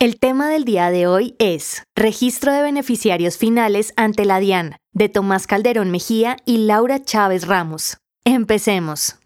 El tema del día de hoy es Registro de beneficiarios finales ante la DIAN, de Tomás Calderón Mejía y Laura Chávez Ramos. Empecemos.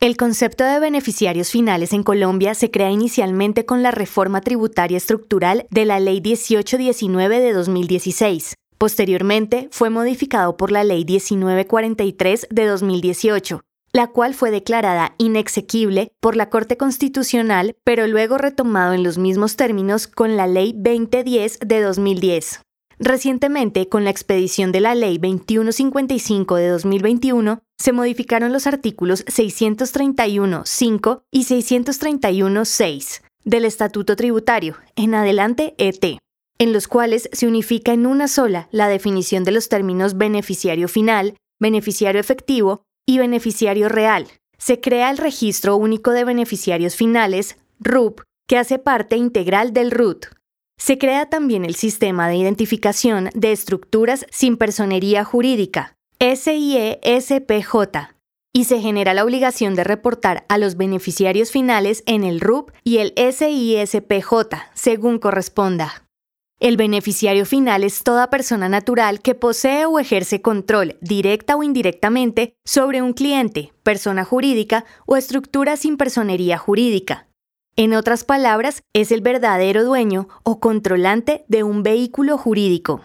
El concepto de beneficiarios finales en Colombia se crea inicialmente con la reforma tributaria estructural de la Ley 1819 de 2016. Posteriormente, fue modificado por la Ley 1943 de 2018, la cual fue declarada inexequible por la Corte Constitucional, pero luego retomado en los mismos términos con la Ley 2010 de 2010. Recientemente, con la expedición de la Ley 2155 de 2021, se modificaron los artículos 631.5 y 631.6 del Estatuto Tributario, en adelante ET, en los cuales se unifica en una sola la definición de los términos beneficiario final, beneficiario efectivo y beneficiario real. Se crea el Registro Único de Beneficiarios Finales, RUP, que hace parte integral del RUT. Se crea también el Sistema de Identificación de Estructuras sin Personería Jurídica, SIE-SPJ, y se genera la obligación de reportar a los beneficiarios finales en el RUP y el SISPJ, según corresponda. El beneficiario final es toda persona natural que posee o ejerce control, directa o indirectamente, sobre un cliente, persona jurídica o estructura sin personería jurídica. En otras palabras, es el verdadero dueño o controlante de un vehículo jurídico.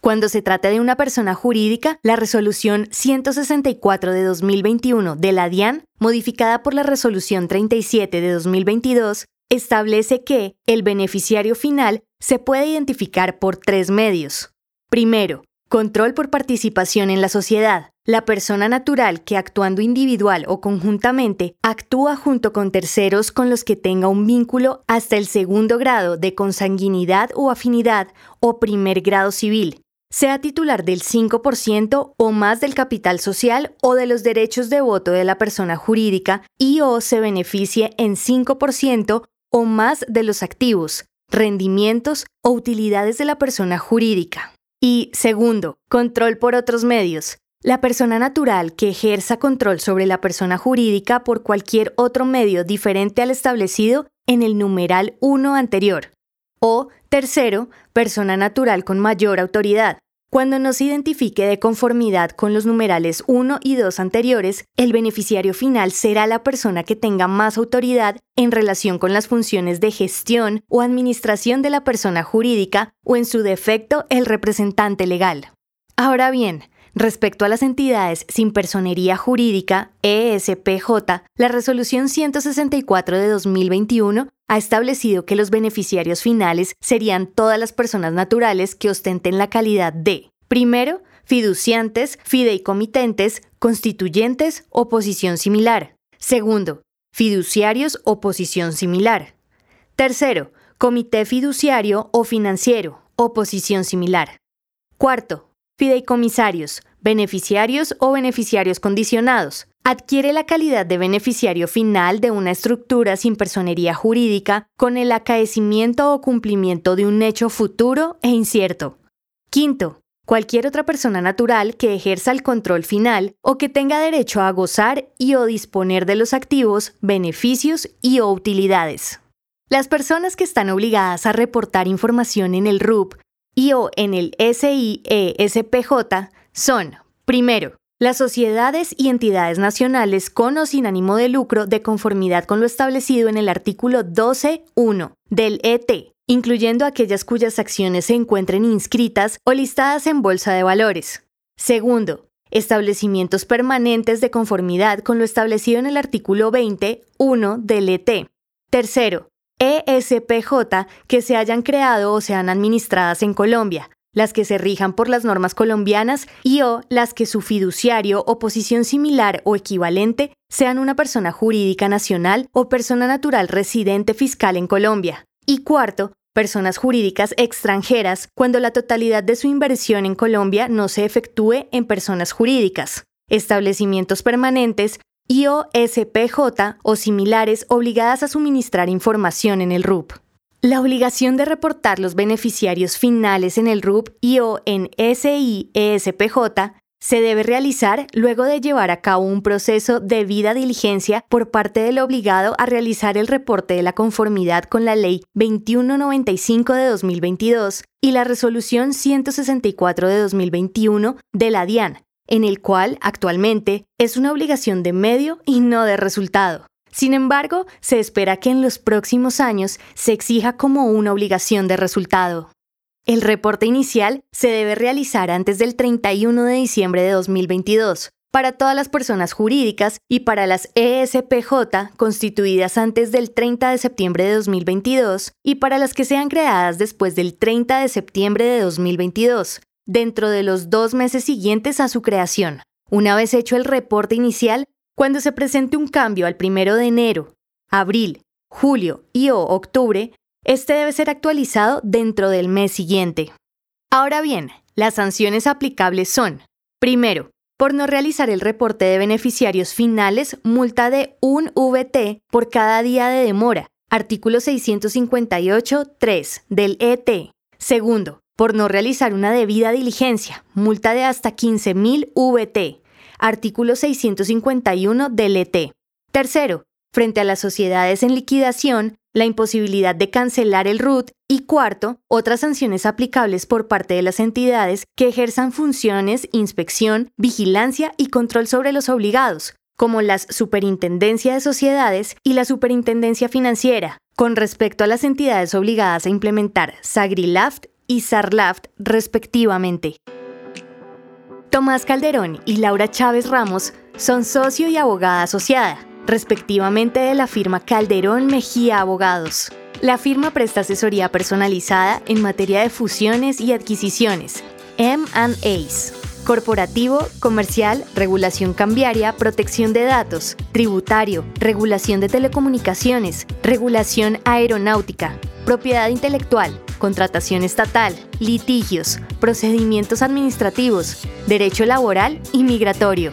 Cuando se trata de una persona jurídica, la resolución 164 de 2021 de la DIAN, modificada por la resolución 37 de 2022, establece que el beneficiario final se puede identificar por tres medios. Primero, control por participación en la sociedad. La persona natural que actuando individual o conjuntamente actúa junto con terceros con los que tenga un vínculo hasta el segundo grado de consanguinidad o afinidad o primer grado civil, sea titular del 5% o más del capital social o de los derechos de voto de la persona jurídica y o se beneficie en 5% o más de los activos, rendimientos o utilidades de la persona jurídica. Y segundo, control por otros medios. La persona natural que ejerza control sobre la persona jurídica por cualquier otro medio diferente al establecido en el numeral 1 anterior. O tercero, persona natural con mayor autoridad, cuando no se identifique de conformidad con los numerales 1 y 2 anteriores, el beneficiario final será la persona que tenga más autoridad en relación con las funciones de gestión o administración de la persona jurídica o en su defecto el representante legal. Ahora bien, Respecto a las entidades sin personería jurídica, ESPJ, la resolución 164 de 2021 ha establecido que los beneficiarios finales serían todas las personas naturales que ostenten la calidad de, primero, fiduciantes, fideicomitentes, constituyentes o posición similar. Segundo, fiduciarios o posición similar. Tercero, comité fiduciario o financiero o posición similar. Cuarto, Fideicomisarios, beneficiarios o beneficiarios condicionados. Adquiere la calidad de beneficiario final de una estructura sin personería jurídica con el acaecimiento o cumplimiento de un hecho futuro e incierto. Quinto, cualquier otra persona natural que ejerza el control final o que tenga derecho a gozar y o disponer de los activos, beneficios y o utilidades. Las personas que están obligadas a reportar información en el RUP y o en el SIESPJ son, primero, las sociedades y entidades nacionales con o sin ánimo de lucro de conformidad con lo establecido en el artículo 12.1 del ET, incluyendo aquellas cuyas acciones se encuentren inscritas o listadas en bolsa de valores. Segundo, establecimientos permanentes de conformidad con lo establecido en el artículo 20.1 del ET. Tercero, ESPJ que se hayan creado o sean administradas en Colombia, las que se rijan por las normas colombianas y o las que su fiduciario o posición similar o equivalente sean una persona jurídica nacional o persona natural residente fiscal en Colombia. Y cuarto, personas jurídicas extranjeras cuando la totalidad de su inversión en Colombia no se efectúe en personas jurídicas. establecimientos permanentes y OSPJ o similares obligadas a suministrar información en el RUP. La obligación de reportar los beneficiarios finales en el RUP y o en SIESPJ se debe realizar luego de llevar a cabo un proceso de vida diligencia por parte del obligado a realizar el reporte de la conformidad con la Ley 2195 de 2022 y la Resolución 164 de 2021 de la DIAN, en el cual actualmente es una obligación de medio y no de resultado. Sin embargo, se espera que en los próximos años se exija como una obligación de resultado. El reporte inicial se debe realizar antes del 31 de diciembre de 2022 para todas las personas jurídicas y para las ESPJ constituidas antes del 30 de septiembre de 2022 y para las que sean creadas después del 30 de septiembre de 2022, dentro de los dos meses siguientes a su creación. Una vez hecho el reporte inicial, cuando se presente un cambio al primero de enero, abril, julio y o octubre, este debe ser actualizado dentro del mes siguiente. Ahora bien, las sanciones aplicables son, primero, por no realizar el reporte de beneficiarios finales, multa de un VT por cada día de demora, artículo 658.3 del ET. Segundo, por no realizar una debida diligencia, multa de hasta 15.000 VT, artículo 651 del ET. Tercero, frente a las sociedades en liquidación, la imposibilidad de cancelar el RUT y cuarto, otras sanciones aplicables por parte de las entidades que ejerzan funciones, inspección, vigilancia y control sobre los obligados, como las Superintendencia de Sociedades y la Superintendencia Financiera, con respecto a las entidades obligadas a implementar SAGRILAFT y SARLAFT respectivamente. Tomás Calderón y Laura Chávez Ramos son socio y abogada asociada, respectivamente de la firma Calderón Mejía Abogados. La firma presta asesoría personalizada en materia de fusiones y adquisiciones, M&As, corporativo, comercial, regulación cambiaria, protección de datos, tributario, regulación de telecomunicaciones, regulación aeronáutica, propiedad intelectual, contratación estatal, litigios, procedimientos administrativos, derecho laboral y migratorio.